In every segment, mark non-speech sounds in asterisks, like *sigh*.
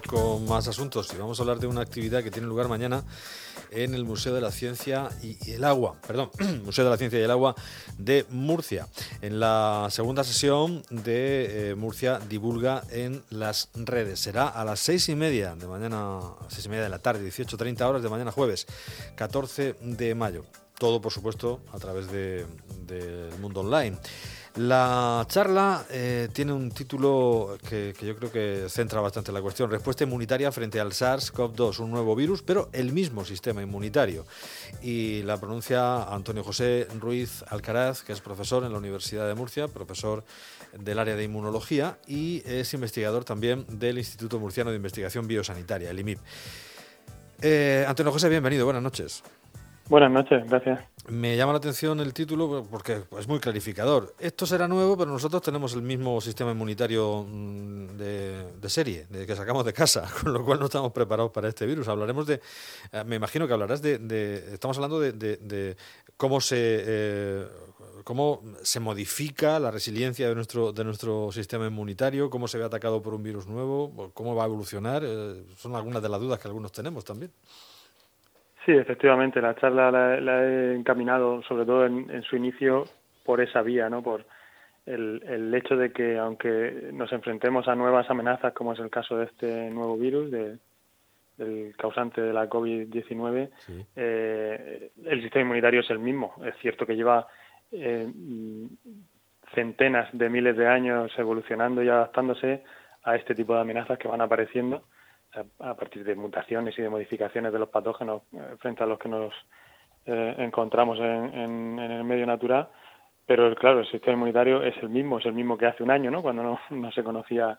con más asuntos y vamos a hablar de una actividad que tiene lugar mañana en el Museo de la Ciencia y el Agua, perdón, *clears throat* Museo de la Ciencia y el Agua de Murcia. En la segunda sesión de eh, Murcia divulga en las redes. Será a las seis y media de mañana, seis y media de la tarde, 18.30 horas de mañana jueves, 14 de mayo. Todo, por supuesto, a través del mundo online. La charla eh, tiene un título que, yo creo que centra bastante la cuestión. Respuesta inmunitaria frente al SARS-CoV-2, un nuevo virus, pero el mismo sistema inmunitario. Y la pronuncia Antonio José Ruiz Alcaraz, que es profesor en la Universidad de Murcia, profesor del área de inmunología y es investigador también del Instituto Murciano de Investigación Biosanitaria, el IMIP. Eh, Antonio José, bienvenido, buenas noches. Buenas noches, gracias. Me llama la atención el título porque es muy clarificador. Esto será nuevo, pero nosotros tenemos el mismo sistema inmunitario mm, de, serie, de que sacamos de casa, *laughs* con lo cual no estamos preparados para este virus. Hablaremos de, eh, me imagino que hablarás de, estamos hablando de, cómo se eh, cómo se modifica la resiliencia de nuestro de nuestro sistema inmunitario, cómo se ve atacado por un virus nuevo, cómo va a evolucionar. Eh, son algunas de las dudas que algunos tenemos también. Sí, efectivamente, la charla la, he encaminado sobre todo en, su inicio por esa vía, ¿no? Por el, hecho de que aunque nos enfrentemos a nuevas amenazas, como es el caso de este nuevo virus, de, del causante de la COVID-19, eh, el sistema inmunitario es el mismo. Es cierto que lleva eh, centenas de miles de años evolucionando y adaptándose a este tipo de amenazas que van apareciendo a partir de mutaciones y de modificaciones de los patógenos eh, frente a los que nos eh, encontramos en, el medio natural, pero claro, el sistema inmunitario es el mismo, es el mismo que hace un año, ¿no? Cuando no, se conocía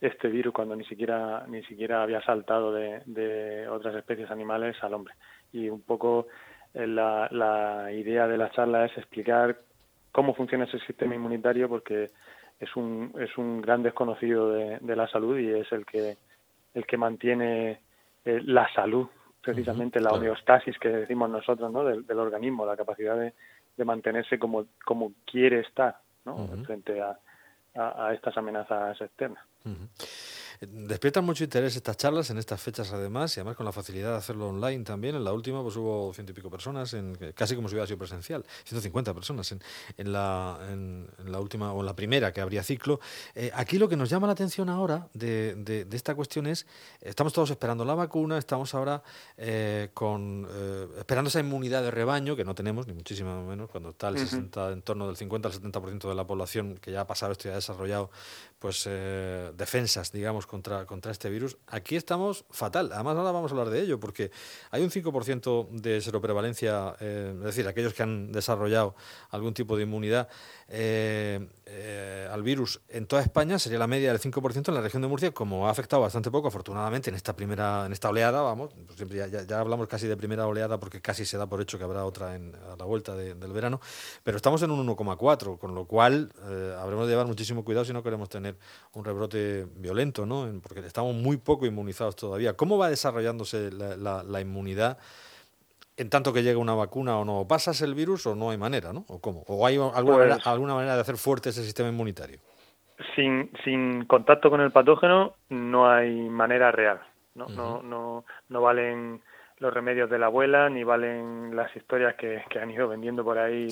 este virus, cuando ni siquiera ni siquiera había saltado de, otras especies animales al hombre. Y un poco eh, la, idea de la charla es explicar cómo funciona ese sistema inmunitario, porque es un, es un gran desconocido de la salud y es el que el que mantiene eh, la salud, precisamente la homeostasis que decimos nosotros, ¿no? Del, organismo, la capacidad de, mantenerse como, como quiere estar, ¿no? Frente a, a, estas amenazas externas. Despiertan mucho interés estas charlas en estas fechas además y además con la facilidad de hacerlo online también. En la última pues hubo ciento y pico personas, en, casi como si hubiera sido presencial, 150 personas en, en, la, en, la última o en la primera que habría ciclo. Eh, aquí lo que nos llama la atención ahora de, de, esta cuestión es, estamos todos esperando la vacuna, estamos ahora eh, con eh, esperando esa inmunidad de rebaño que no tenemos, ni muchísimo menos, cuando está el 60, en torno del 50 al 70% de la población que ya ha pasado esto y ha desarrollado pues defensas, digamos, contra, contra este virus. Aquí estamos fatal. Además, ahora vamos a hablar de ello, porque hay un 5% de seroprevalencia, eh, es decir, aquellos que han desarrollado algún tipo de inmunidad eh, eh, al virus en toda España, sería la media del 5% en la región de Murcia, como ha afectado bastante poco, afortunadamente, en esta primera, en esta oleada, vamos, pues siempre ya, ya, hablamos casi de primera oleada porque casi se da por hecho que habrá otra en, a la vuelta del verano, pero estamos en un 1,4, con lo cual habremos de llevar muchísimo cuidado si no queremos tener un rebrote violento, ¿no? porque estamos muy poco inmunizados todavía. ¿Cómo va desarrollándose la, inmunidad en tanto que llega una vacuna o no? ¿Pasas el virus o no hay manera, no? ¿O cómo? ¿O hay alguna, manera, pues alguna manera de hacer fuerte ese sistema inmunitario? Sin, sin contacto con el patógeno no hay manera real. No, no, no, no valen los remedios de la abuela ni valen las historias que, han ido vendiendo por ahí.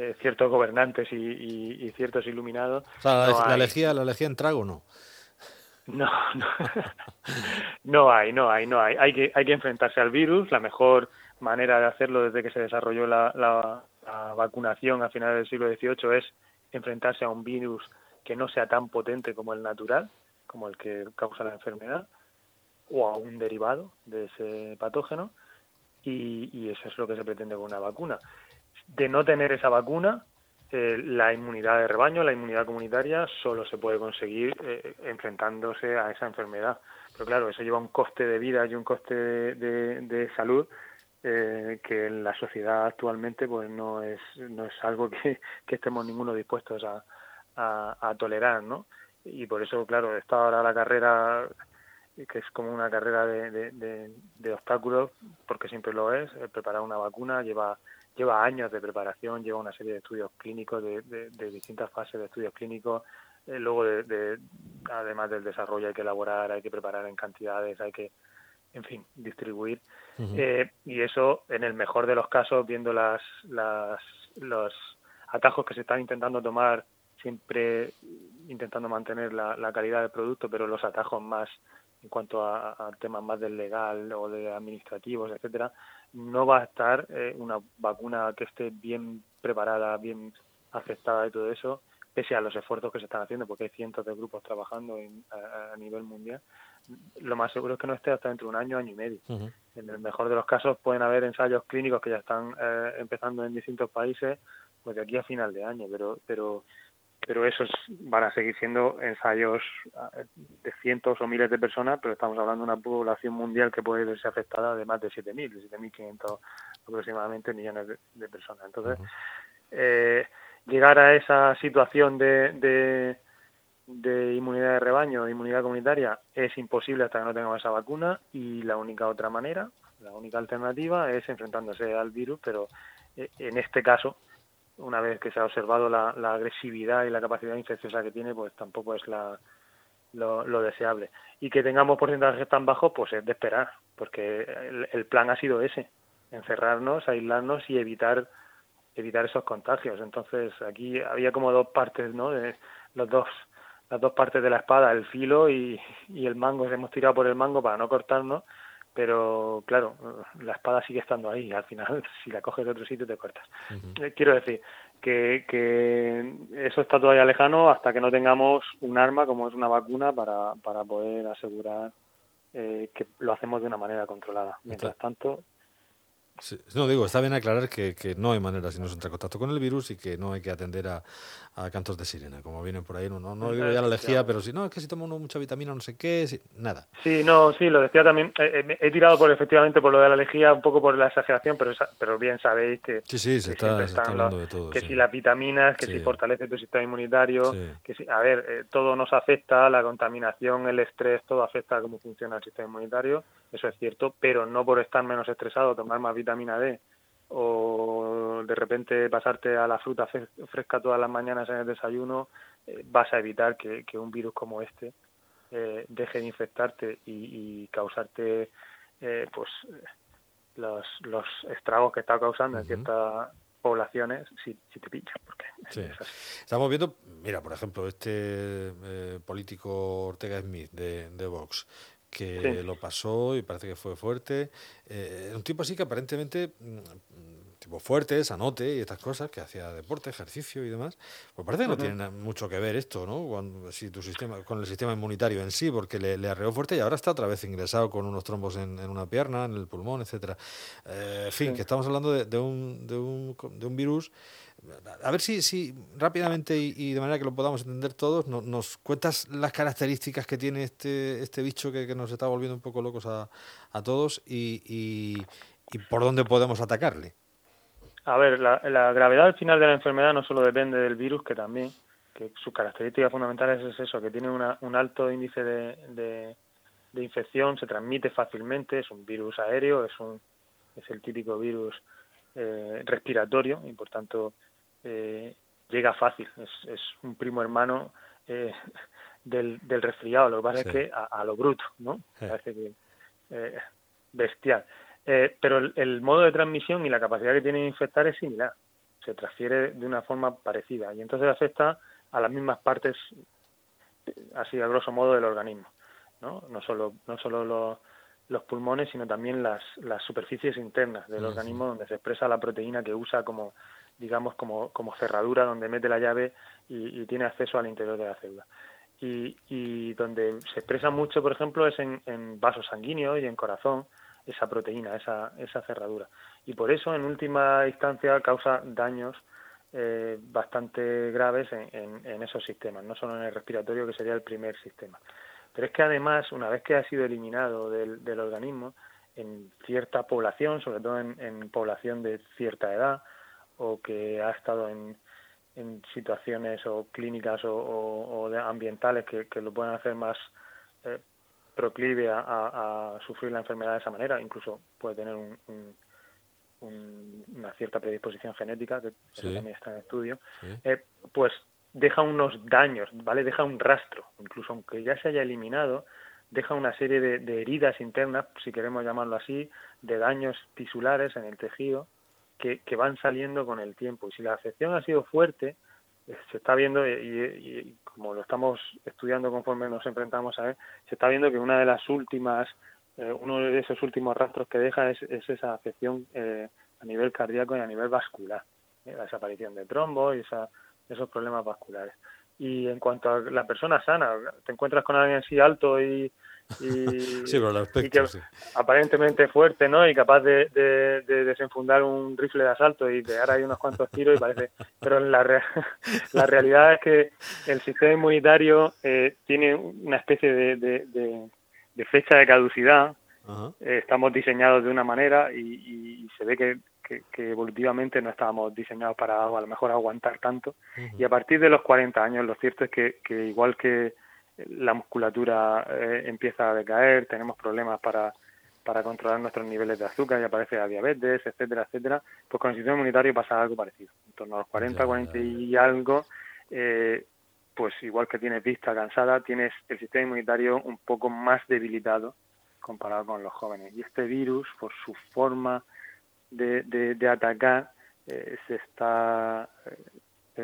Eh, ciertos gobernantes y, ciertos iluminados. O sea, la, la, elegía, la elegía en trago, ¿no? No, no, no hay, no hay, no hay. Hay que, hay que enfrentarse al virus. La mejor manera de hacerlo desde que se desarrolló la, la, vacunación a finales del siglo XVIII es enfrentarse a un virus que no sea tan potente como el natural, como el que causa la enfermedad, o a un derivado de ese patógeno, y, y eso es lo que se pretende con una vacuna. De no tener esa vacuna, eh, la inmunidad de rebaño, la inmunidad comunitaria, solo se puede conseguir eh, enfrentándose a esa enfermedad. Pero claro, eso lleva un coste de vida y un coste de, salud eh, que en la sociedad actualmente pues no es, no es algo que, *laughs* estemos ninguno dispuestos a, a, tolerar, ¿no? Y por eso, claro, está ahora la carrera que es como una carrera de, de, de obstáculos, porque siempre lo es, preparar una vacuna lleva lleva años de preparación, lleva una serie de estudios clínicos, de, distintas fases de estudios clínicos, eh, luego de, además del desarrollo hay que elaborar, hay que preparar en cantidades, hay que, en fin, distribuir. Eh, y eso, en el mejor de los casos, viendo las, las, los atajos que se están intentando tomar, siempre intentando mantener la, la calidad del producto, pero los atajos más en cuanto a, temas más del legal o de administrativos, etcétera, no va a estar eh, una vacuna que esté bien preparada, bien aceptada y todo eso, pese a los esfuerzos que se están haciendo, porque hay cientos de grupos trabajando a, nivel mundial, lo más seguro es que no esté hasta dentro de un año, año y medio. En el mejor de los casos pueden haber ensayos clínicos que ya están eh, empezando en distintos países, pues de aquí a final de año, pero pero pero esos van a seguir siendo ensayos eh, de cientos o miles de personas, pero estamos hablando de una población mundial que puede verse afectada de más de 7.000, de 7.500 aproximadamente millones de, personas. Entonces, eh, llegar a esa situación de, de, de inmunidad de rebaño, inmunidad comunitaria, es imposible hasta que no tengamos esa vacuna y la única otra manera, la única alternativa es enfrentándose al virus, pero eh, en este caso una vez que se ha observado la, agresividad y la capacidad infecciosa que tiene, pues tampoco es la, lo, deseable. Y que tengamos porcentajes tan bajos, pues es de esperar, porque el, plan ha sido ese, encerrarnos, aislarnos y evitar evitar esos contagios. Entonces aquí había como dos partes, ¿no? De los dos las dos partes de la espada, el filo y, y el mango. Hemos tirado por el mango para no cortarnos pero claro, la espada sigue estando ahí, al final *laughs* si la coges de otro sitio te cortas. Eh, quiero decir que, que eso está todavía lejano hasta que no tengamos un arma como es una vacuna para, para poder asegurar eh, que lo hacemos de una manera controlada. Mientras tanto, no, digo, está bien aclarar que, que no hay manera si no se entra en contacto con el virus y que no hay que atender a, a cantos de sirena, como vienen por ahí. No, no, digo ya la lejía, pero si no, es que si toma uno mucha vitamina, no sé qué, nada. Sí, no, sí, lo decía también. Eh, eh, he tirado por efectivamente por lo de la lejía, un poco por la exageración, pero, pero bien sabéis que. Sí, sí, se, está, hablando de todo. Que si las vitaminas, que si fortalece tu sistema inmunitario, que si. A ver, eh, todo nos afecta, la contaminación, el estrés, todo afecta a cómo funciona el sistema inmunitario, eso es cierto, pero no por estar menos estresado, tomar más vitamina D o de repente pasarte a la fruta fresca todas las mañanas en el desayuno, eh, vas a evitar que, un virus como este eh, deje de infectarte y, causarte eh, pues los, los estragos que está causando en ciertas poblaciones si, si te pincha. Porque Estamos viendo, mira, por ejemplo, este político Ortega Smith de, de Vox, que lo pasó y parece que fue fuerte. Eh, un tipo así que aparentemente, mm, tipo fuerte, sanote y estas cosas, que hacía deporte, ejercicio y demás. Pues parece que no tiene mucho que ver esto, ¿no? Con, si tu sistema, con el sistema inmunitario en sí, porque le, arreó fuerte y ahora está otra vez ingresado con unos trombos en, una pierna, en el pulmón, etcétera. Eh, en fin, que estamos hablando de, de, un, de, un, de un virus a ver si, si rápidamente y, de manera que lo podamos entender todos, nos cuentas las características que tiene este, este bicho que, nos está volviendo un poco locos a, a todos y, y, por dónde podemos atacarle. A ver, la, la, gravedad al final de la enfermedad no solo depende del virus, que también, que sus características fundamentales es eso, que tiene una, un alto índice de, de, de infección, se transmite fácilmente, es un virus aéreo, es, un, es el típico virus eh, respiratorio y por tanto eh, llega fácil, es, es, un primo hermano eh, *laughs* del, del, resfriado, lo que pasa es que a, lo bruto, ¿no? Parece que eh, bestial. Eh, pero el, modo de transmisión y la capacidad que tiene de infectar es similar, se transfiere de una forma parecida. Y entonces afecta a las mismas partes, así a grosso modo, del organismo, ¿no? No solo, no solo los, los pulmones, sino también las, las superficies internas del organismo donde se expresa la proteína que usa como digamos, como, como cerradura donde mete la llave y, tiene acceso al interior de la célula. Y, y donde se expresa mucho, por ejemplo, es en, en vasos sanguíneos y en corazón, esa proteína, esa, esa cerradura. Y por eso, en última instancia, causa daños eh, bastante graves en, en, esos sistemas, no solo en el respiratorio, que sería el primer sistema. Pero es que además, una vez que ha sido eliminado del, del organismo, en cierta población, sobre todo en, en población de cierta edad, o que ha estado en, en situaciones o clínicas o, o, ambientales que, que, lo pueden hacer más eh, proclive a, a, sufrir la enfermedad de esa manera, incluso puede tener un, una cierta predisposición genética, que también está en estudio, eh, pues deja unos daños, ¿vale? Deja un rastro, incluso aunque ya se haya eliminado, deja una serie de, heridas internas, si queremos llamarlo así, de daños tisulares en el tejido que, van saliendo con el tiempo. Y si la afección ha sido fuerte, eh, se está viendo, y, como lo estamos estudiando conforme nos enfrentamos a él, se está viendo que una de las últimas, eh, uno de esos últimos rastros que deja es, esa afección eh, a nivel cardíaco y a nivel vascular, la desaparición de trombo y esos problemas vasculares. Y en cuanto a la persona sana, te encuentras con alguien así alto y, *laughs* y, aparentemente fuerte, ¿no? Y capaz de, desenfundar un rifle de asalto y pegar ahí unos cuantos tiros y parece... Pero la, *laughs* la realidad es que el sistema inmunitario eh, tiene una especie de, fecha de caducidad. Eh, estamos diseñados de una manera y se ve que que, evolutivamente no estábamos diseñados para a lo mejor aguantar tanto. Y a partir de los 40 años, lo cierto es que, que igual que la musculatura eh, empieza a decaer, tenemos problemas para, para controlar nuestros niveles de azúcar y aparece la diabetes, etcétera, etcétera, pues con el sistema inmunitario pasa algo parecido. En torno a los 40, 40 y algo, eh, pues igual que tienes vista cansada, tienes el sistema inmunitario un poco más debilitado comparado con los jóvenes. Y este virus, por su forma de, de, atacar eh, se está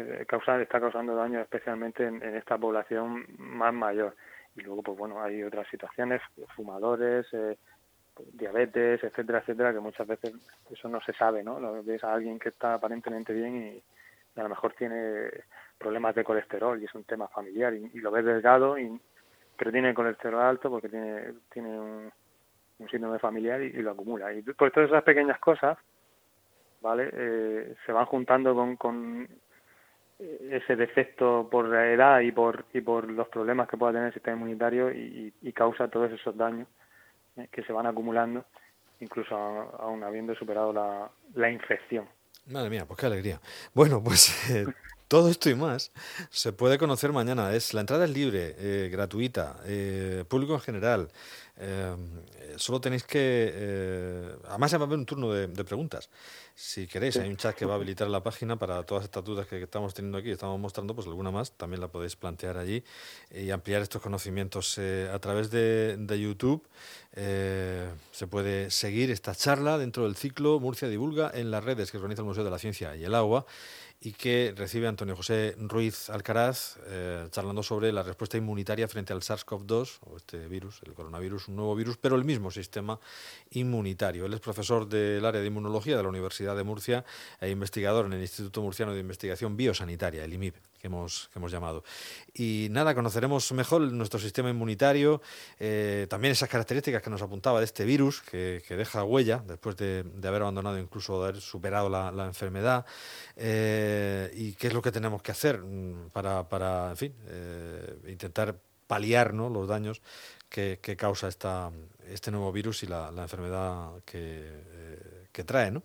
eh, causando, está causando daño especialmente en, esta población más mayor. Y luego, pues bueno, hay otras situaciones, fumadores, eh, diabetes, etcétera, etcétera, que muchas veces eso no se sabe, ¿no? Lo ves a alguien que está aparentemente bien y, a lo mejor tiene problemas de colesterol y es un tema familiar y, lo ves delgado y pero tiene colesterol alto porque tiene tiene un, síndrome familiar y, lo acumula. Y por todas esas pequeñas cosas, ¿vale? Eh, se van juntando con, con ese defecto por la edad y por, y por los problemas que pueda tener el sistema inmunitario y, causa todos esos daños eh, que se van acumulando, incluso aún habiendo superado la, la infección. Madre mía, pues qué alegría. Bueno, pues eh, todo esto y más se puede conocer mañana. Es la entrada es libre, eh, gratuita, eh, público en general. Eh, solo tenéis que, además se va a haber un turno de, preguntas. Si queréis, hay un chat que va a habilitar la página para todas estas dudas que, estamos teniendo aquí, estamos mostrando, pues alguna más también la podéis plantear allí y ampliar estos conocimientos a través de, de YouTube. se puede seguir esta charla dentro del ciclo Murcia Divulga en las redes que organiza el Museo de la Ciencia y el Agua y que recibe Antonio José Ruiz Alcaraz eh, charlando sobre la respuesta inmunitaria frente al SARS-CoV-2, o este virus, el coronavirus, un nuevo virus, pero el mismo sistema inmunitario. Él es profesor del área de inmunología de la Universidad de Murcia e investigador en el Instituto Murciano de Investigación Biosanitaria, el IMIB que hemos, llamado. Y nada, conoceremos mejor nuestro sistema inmunitario, eh, también esas características que nos apuntaba de este virus, que, deja huella después de, haber abandonado, incluso de haber superado la, enfermedad, eh, y qué es lo que tenemos que hacer mm, para, en fin, eh, intentar paliar ¿no? los daños que, causa esta, este nuevo virus y la, enfermedad que, que trae, ¿no?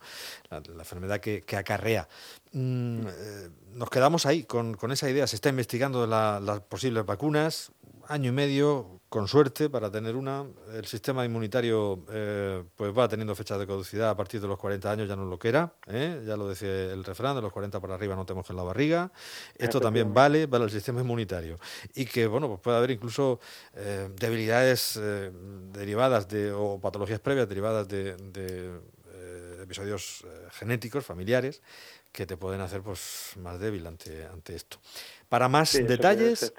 la, enfermedad que, acarrea. Mm, eh, nos quedamos ahí con, con, esa idea. Se está investigando las posibles vacunas, año y medio, con suerte, para tener una. El sistema inmunitario eh, pues va teniendo fecha de caducidad a partir de los 40 años, ya no lo que era. ¿eh? Ya lo decía el refrán, de los 40 para arriba no tenemos en la barriga. Esto también vale para el sistema inmunitario. Y que, bueno, pues puede haber incluso debilidades derivadas de, o patologías previas derivadas de, de episodios genéticos, familiares, que te pueden hacer pues más débil ante, ante esto. Para más detalles,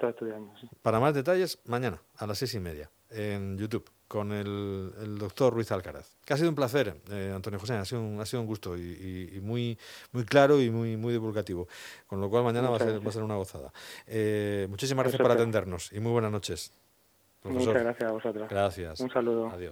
para más detalles, mañana a las seis y media en YouTube con el, el doctor Ruiz Alcaraz. Que ha sido un placer, eh, Antonio José, ha sido un, ha sido un gusto y, muy, muy claro y muy, muy divulgativo. Con lo cual mañana va a, ser, va a ser una gozada. Eh, muchísimas gracias por atendernos y muy buenas noches. Muchas gracias a vosotros. Gracias. Un saludo. Adiós.